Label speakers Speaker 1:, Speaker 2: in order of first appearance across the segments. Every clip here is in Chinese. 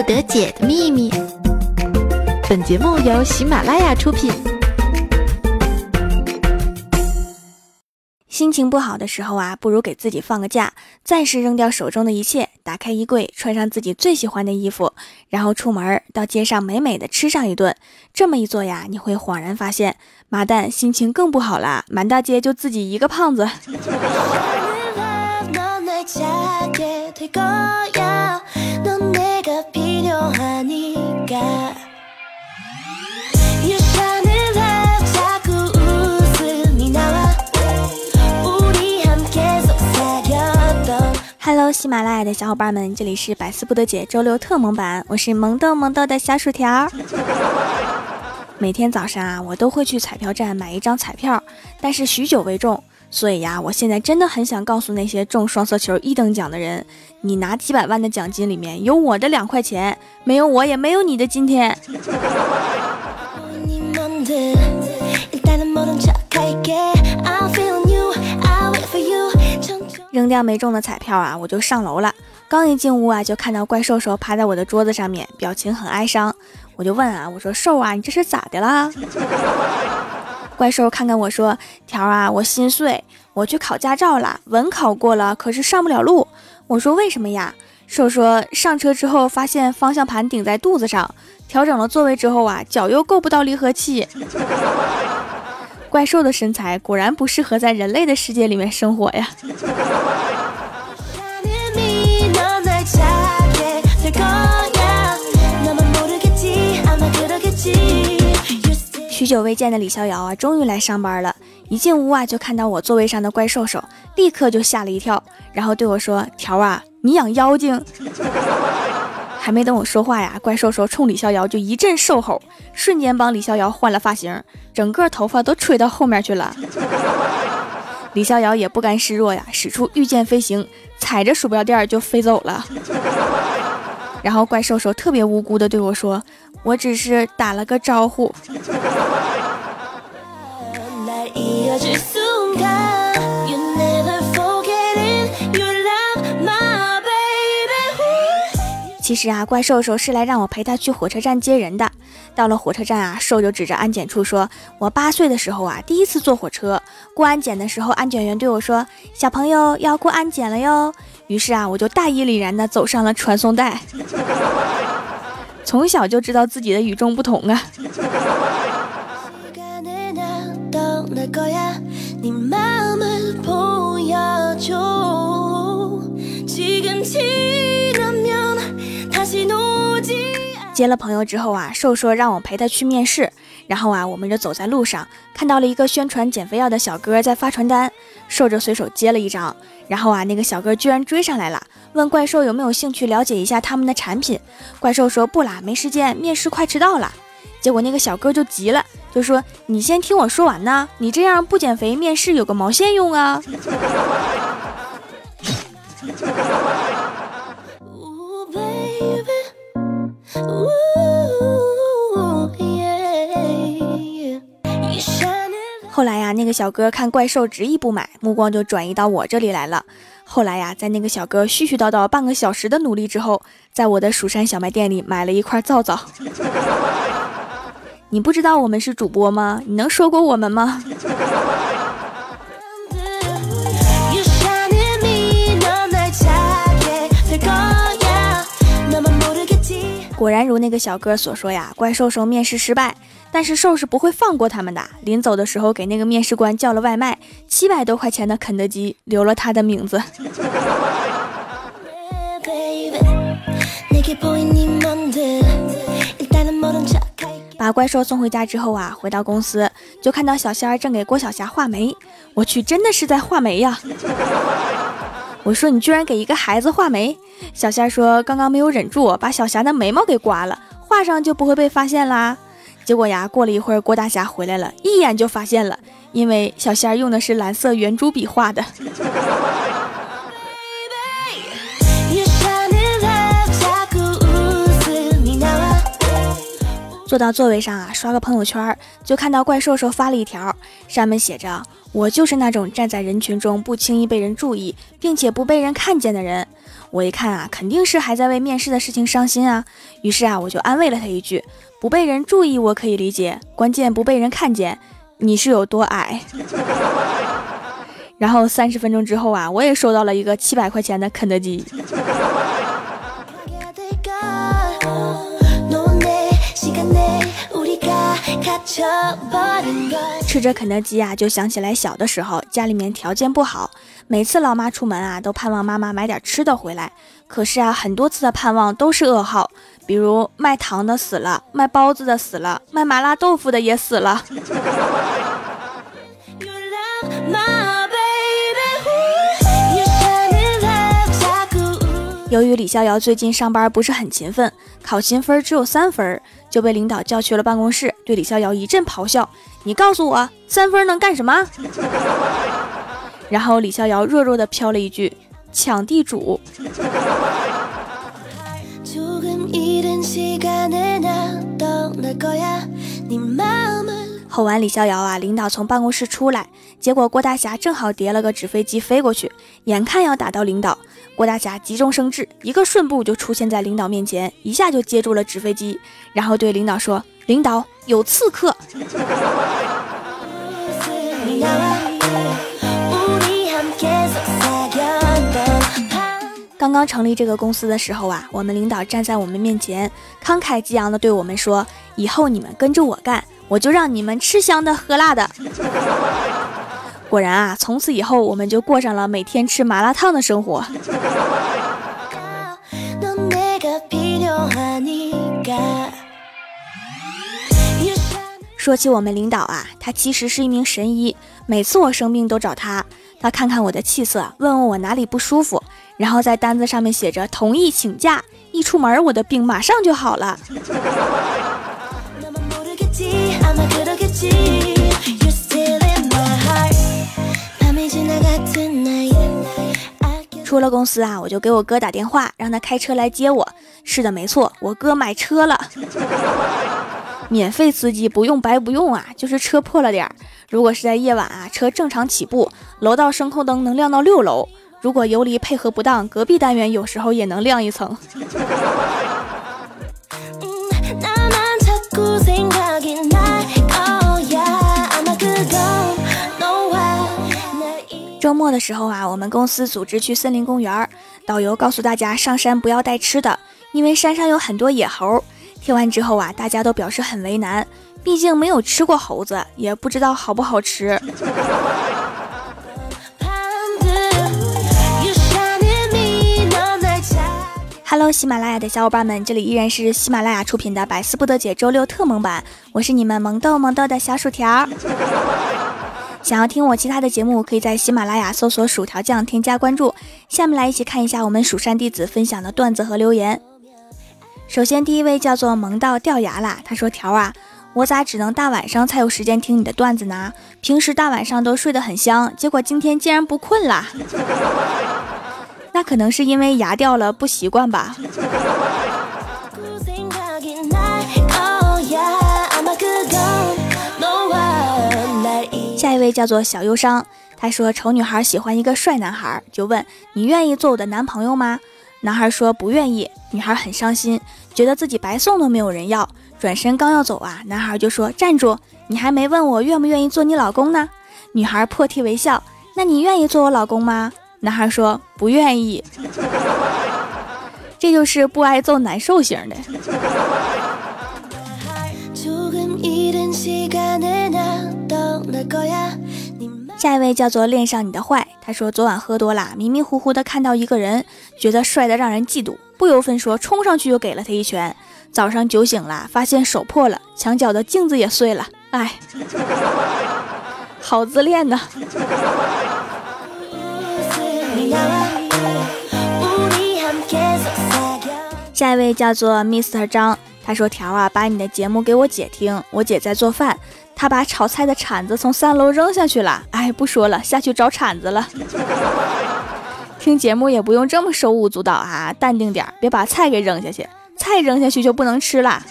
Speaker 1: 不得解的秘密。本节目由喜马拉雅出品。
Speaker 2: 心情不好的时候啊，不如给自己放个假，暂时扔掉手中的一切，打开衣柜，穿上自己最喜欢的衣服，然后出门到街上美美的吃上一顿。这么一做呀，你会恍然发现，麻蛋，心情更不好啦！满大街就自己一个胖子。喜马拉雅的小伙伴们，这里是百思不得解周六特萌版，我是萌豆萌豆的小薯条。每天早上啊，我都会去彩票站买一张彩票，但是许久未中，所以呀，我现在真的很想告诉那些中双色球一等奖的人，你拿几百万的奖金里面有我的两块钱，没有我也没有你的今天。扔掉没中的彩票啊，我就上楼了。刚一进屋啊，就看到怪兽兽趴在我的桌子上面，表情很哀伤。我就问啊，我说兽啊，你这是咋的啦？怪兽看看我说，条啊，我心碎，我去考驾照了，文考过了，可是上不了路。我说为什么呀？兽说上车之后发现方向盘顶在肚子上，调整了座位之后啊，脚又够不到离合器。怪兽的身材果然不适合在人类的世界里面生活呀。许久未见的李逍遥啊，终于来上班了。一进屋啊，就看到我座位上的怪兽兽，立刻就吓了一跳，然后对我说：“条啊，你养妖精？”还没等我说话呀，怪兽兽冲李逍遥就一阵兽吼，瞬间帮李逍遥换了发型，整个头发都吹到后面去了。李逍遥也不甘示弱呀，使出御剑飞行，踩着鼠标垫就飞走了。然后怪兽兽特别无辜的对我说：“我只是打了个招呼。”其实啊，怪兽兽是来让我陪他去火车站接人的。到了火车站啊，兽就指着安检处说：“我八岁的时候啊，第一次坐火车过安检的时候，安检员对我说：‘小朋友要过安检了哟。’于是啊，我就大义凛然地走上了传送带。从小就知道自己的与众不同啊。”接了朋友之后啊，瘦说让我陪他去面试，然后啊，我们就走在路上，看到了一个宣传减肥药的小哥在发传单，瘦着随手接了一张，然后啊，那个小哥居然追上来了，问怪兽有没有兴趣了解一下他们的产品，怪兽说不啦，没时间，面试快迟到了。结果那个小哥就急了，就说你先听我说完呢，你这样不减肥，面试有个毛线用啊！后来呀，那个小哥看怪兽执意不买，目光就转移到我这里来了。后来呀，在那个小哥絮絮叨叨半个小时的努力之后，在我的蜀山小卖店里买了一块皂皂。你不知道我们是主播吗？你能说过我们吗？果然如那个小哥所说呀，怪兽兽面试失败，但是兽是不会放过他们的。临走的时候，给那个面试官叫了外卖，七百多块钱的肯德基，留了他的名字。把怪兽送回家之后啊，回到公司就看到小仙儿正给郭晓霞画眉。我去，真的是在画眉呀！我说你居然给一个孩子画眉，小仙说刚刚没有忍住，把小霞的眉毛给刮了，画上就不会被发现啦。结果呀，过了一会儿，郭大侠回来了，一眼就发现了，因为小仙用的是蓝色圆珠笔画的。坐到座位上啊，刷个朋友圈，就看到怪兽兽发了一条，上面写着：“我就是那种站在人群中不轻易被人注意，并且不被人看见的人。”我一看啊，肯定是还在为面试的事情伤心啊。于是啊，我就安慰了他一句：“不被人注意我可以理解，关键不被人看见，你是有多矮。” 然后三十分钟之后啊，我也收到了一个七百块钱的肯德基。吃着肯德基啊，就想起来小的时候家里面条件不好，每次老妈出门啊，都盼望妈妈买点吃的回来。可是啊，很多次的盼望都是噩耗，比如卖糖的死了，卖包子的死了，卖麻辣豆腐的也死了。由于李逍遥最近上班不是很勤奋，考勤分只有三分，就被领导叫去了办公室，对李逍遥一阵咆哮：“你告诉我，三分能干什么？”然后李逍遥弱弱的飘了一句：“抢地主。”吼完李逍遥啊，领导从办公室出来，结果郭大侠正好叠了个纸飞机飞过去，眼看要打到领导。郭大侠急中生智，一个顺步就出现在领导面前，一下就接住了纸飞机，然后对领导说：“领导有刺客。”刚刚成立这个公司的时候啊，我们领导站在我们面前，慷慨激昂地对我们说：“以后你们跟着我干，我就让你们吃香的喝辣的。”果然啊，从此以后我们就过上了每天吃麻辣烫的生活。说起我们领导啊，他其实是一名神医，每次我生病都找他，他看看我的气色，问问我哪里不舒服，然后在单子上面写着同意请假，一出门我的病马上就好了。出了公司啊，我就给我哥打电话，让他开车来接我。是的，没错，我哥买车了，免费司机不用白不用啊，就是车破了点儿。如果是在夜晚啊，车正常起步，楼道声控灯能亮到六楼。如果游离配合不当，隔壁单元有时候也能亮一层。周末的时候啊，我们公司组织去森林公园，导游告诉大家上山不要带吃的，因为山上有很多野猴。听完之后啊，大家都表示很为难，毕竟没有吃过猴子，也不知道好不好吃。Hello，喜马拉雅的小伙伴们，这里依然是喜马拉雅出品的《百思不得解》周六特萌版，我是你们萌豆萌豆的小薯条。想要听我其他的节目，可以在喜马拉雅搜索“薯条酱”添加关注。下面来一起看一下我们蜀山弟子分享的段子和留言。首先，第一位叫做萌到掉牙啦，他说：“条啊，我咋只能大晚上才有时间听你的段子呢？平时大晚上都睡得很香，结果今天竟然不困了。那可能是因为牙掉了不习惯吧。”位叫做小忧伤，他说丑女孩喜欢一个帅男孩，就问你愿意做我的男朋友吗？男孩说不愿意。女孩很伤心，觉得自己白送都没有人要，转身刚要走啊，男孩就说站住，你还没问我愿不愿意做你老公呢。女孩破涕为笑，那你愿意做我老公吗？男孩说不愿意。这就是不挨揍难受型的。下一位叫做恋上你的坏，他说昨晚喝多了，迷迷糊糊的看到一个人，觉得帅的让人嫉妒，不由分说冲上去就给了他一拳。早上酒醒了，发现手破了，墙角的镜子也碎了，哎，好自恋呐。下一位叫做 Mr 张，他说条啊，把你的节目给我姐听，我姐在做饭。他把炒菜的铲子从三楼扔下去了，哎，不说了，下去找铲子了。听节目也不用这么手舞足蹈啊，淡定点，别把菜给扔下去，菜扔下去就不能吃了。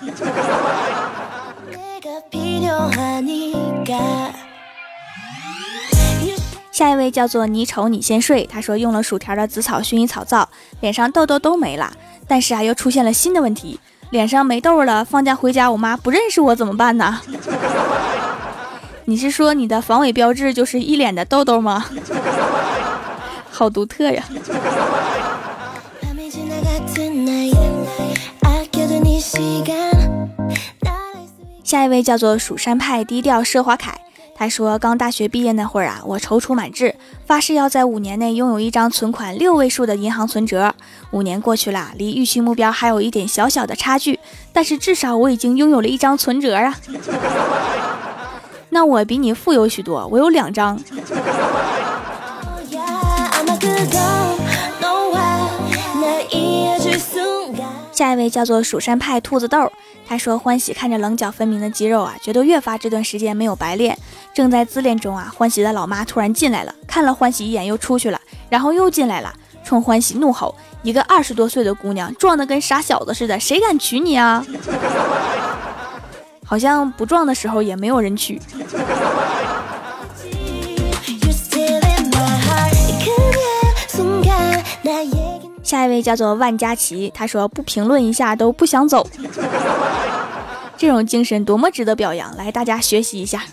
Speaker 2: 下一位叫做你丑你先睡，他说用了薯条的紫草薰衣草皂，脸上痘痘都没了，但是啊又出现了新的问题，脸上没痘了，放假回家我妈不认识我怎么办呢？你是说你的防伪标志就是一脸的痘痘吗？好独特呀！下一位叫做蜀山派低调奢华凯，他说刚大学毕业那会儿啊，我踌躇满志，发誓要在五年内拥有一张存款六位数的银行存折。五年过去了，离预期目标还有一点小小的差距，但是至少我已经拥有了一张存折啊。那我比你富有许多，我有两张。下一位叫做蜀山派兔子豆，他说欢喜看着棱角分明的肌肉啊，觉得越发这段时间没有白练。正在自恋中啊，欢喜的老妈突然进来了，看了欢喜一眼又出去了，然后又进来了，冲欢喜怒吼：“一个二十多岁的姑娘，壮的跟傻小子似的，谁敢娶你啊？”好像不壮的时候也没有人娶。下一位叫做万佳琪，他说不评论一下都不想走，这种精神多么值得表扬，来大家学习一下。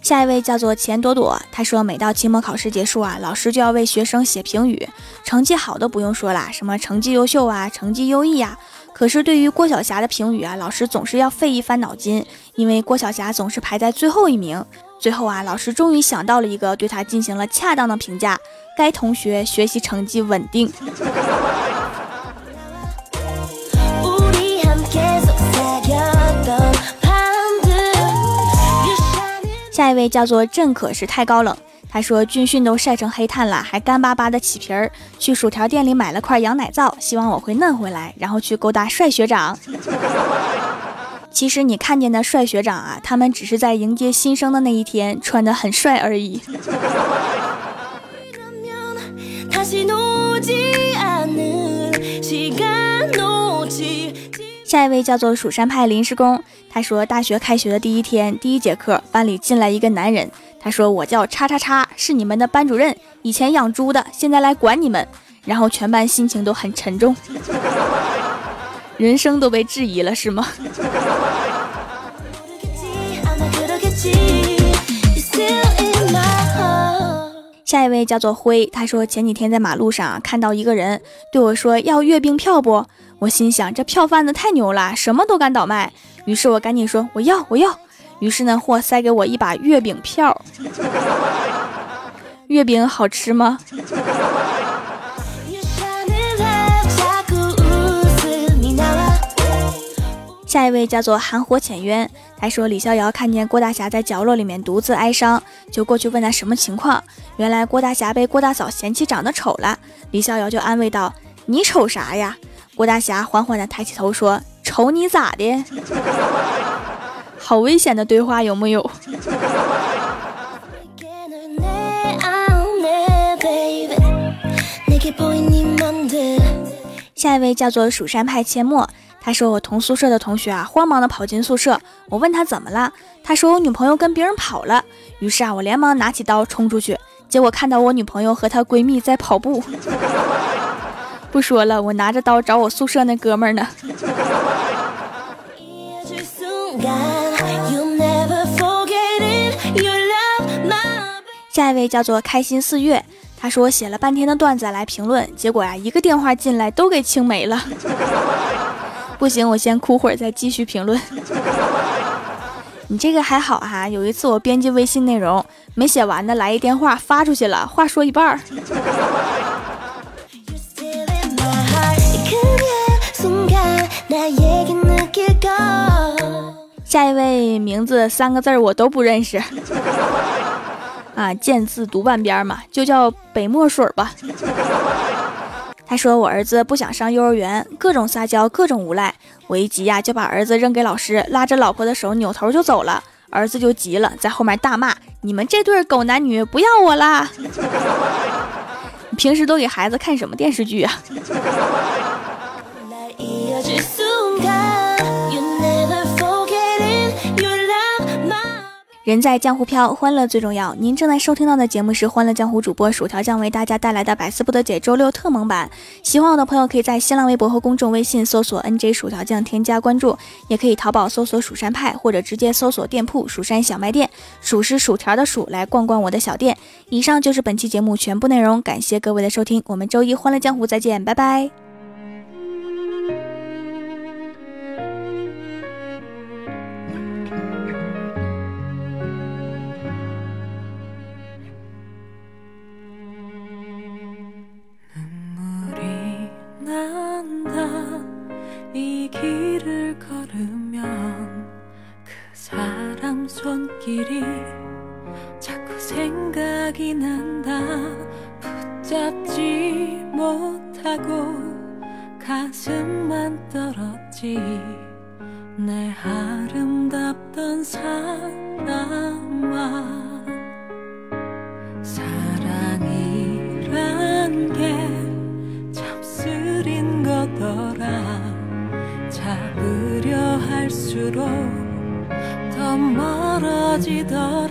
Speaker 2: 下一位叫做钱朵朵，他说每到期末考试结束啊，老师就要为学生写评语，成绩好的不用说啦，什么成绩优秀啊，成绩优异呀。可是对于郭晓霞的评语啊，老师总是要费一番脑筋，因为郭晓霞总是排在最后一名。最后啊，老师终于想到了一个，对她进行了恰当的评价：该同学学习成绩稳定。下一位叫做朕可是太高冷，他说军训都晒成黑炭了，还干巴巴的起皮儿。去薯条店里买了块羊奶皂，希望我会嫩回来，然后去勾搭帅学长。其实你看见的帅学长啊，他们只是在迎接新生的那一天穿的很帅而已。下一位叫做蜀山派临时工，他说大学开学的第一天，第一节课，班里进来一个男人，他说我叫叉叉叉，是你们的班主任，以前养猪的，现在来管你们。然后全班心情都很沉重，人生都被质疑了，是吗？下一位叫做辉，他说前几天在马路上看到一个人对我说要月饼票不？我心想这票贩子太牛了，什么都敢倒卖。于是我赶紧说我要我要。于是呢货塞给我一把月饼票。月饼好吃吗？下一位叫做寒火浅渊，他说李逍遥看见郭大侠在角落里面独自哀伤，就过去问他什么情况。原来郭大侠被郭大嫂嫌弃长得丑了，李逍遥就安慰道：“你丑啥呀？”郭大侠缓缓地抬起头说：“丑你咋的？”好危险的对话有木有？下一位叫做蜀山派阡陌。他说：“我同宿舍的同学啊，慌忙的跑进宿舍。我问他怎么了，他说我女朋友跟别人跑了。于是啊，我连忙拿起刀冲出去，结果看到我女朋友和她闺蜜在跑步。不说了，我拿着刀找我宿舍那哥们儿呢。”下一位叫做开心四月，他说我写了半天的段子来评论，结果呀，一个电话进来都给清没了。不行，我先哭会儿，再继续评论。你这个还好哈，有一次我编辑微信内容没写完的，来一电话发出去了，话说一半儿。下一位名字三个字我都不认识，啊，见字读半边嘛，就叫北墨水吧。他说：“我儿子不想上幼儿园，各种撒娇，各种无赖。我一急呀，就把儿子扔给老师，拉着老婆的手扭头就走了。儿子就急了，在后面大骂：‘你们这对狗男女不要我啦！’你 平时都给孩子看什么电视剧啊？”人在江湖飘，欢乐最重要。您正在收听到的节目是《欢乐江湖》主播薯条酱为大家带来的百思不得解周六特蒙版。喜欢我的朋友可以在新浪微博和公众微信搜索 “nj 薯条酱”添加关注，也可以淘宝搜索“蜀山派”或者直接搜索店铺“蜀山小卖店”，薯是薯条的薯，来逛逛我的小店。以上就是本期节目全部内容，感谢各位的收听，我们周一《欢乐江湖》再见，拜拜。
Speaker 3: 하고 가슴만 떨었지. 내 아름답던 사람아 사랑이란 게 참 쓰린 거더라. 잡으려 할수록 더 멀어지더라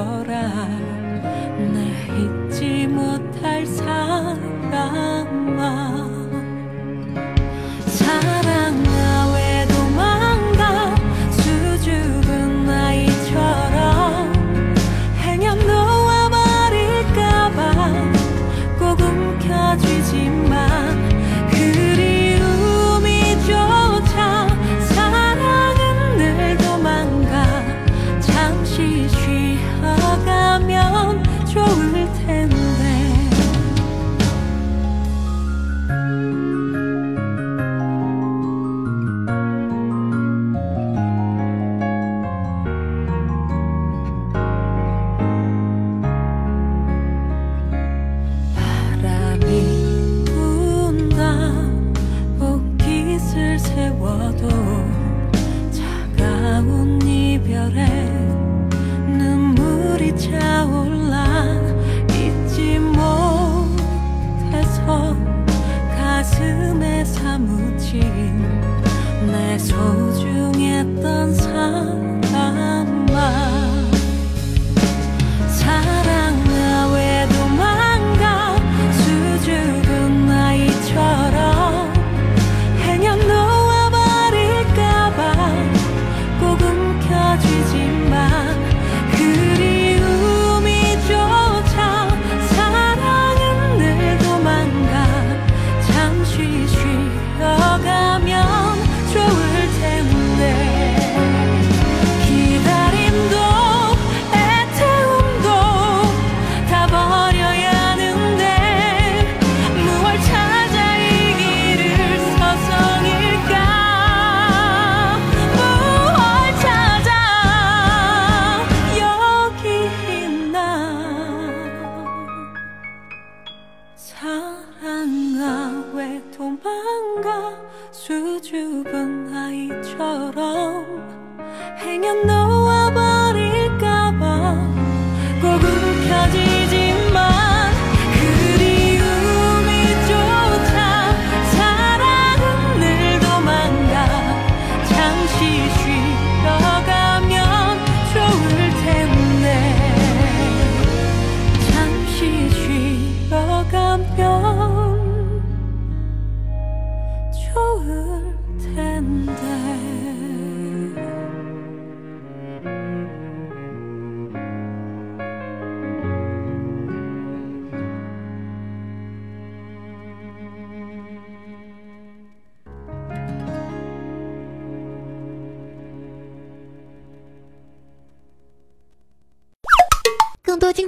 Speaker 3: 거더라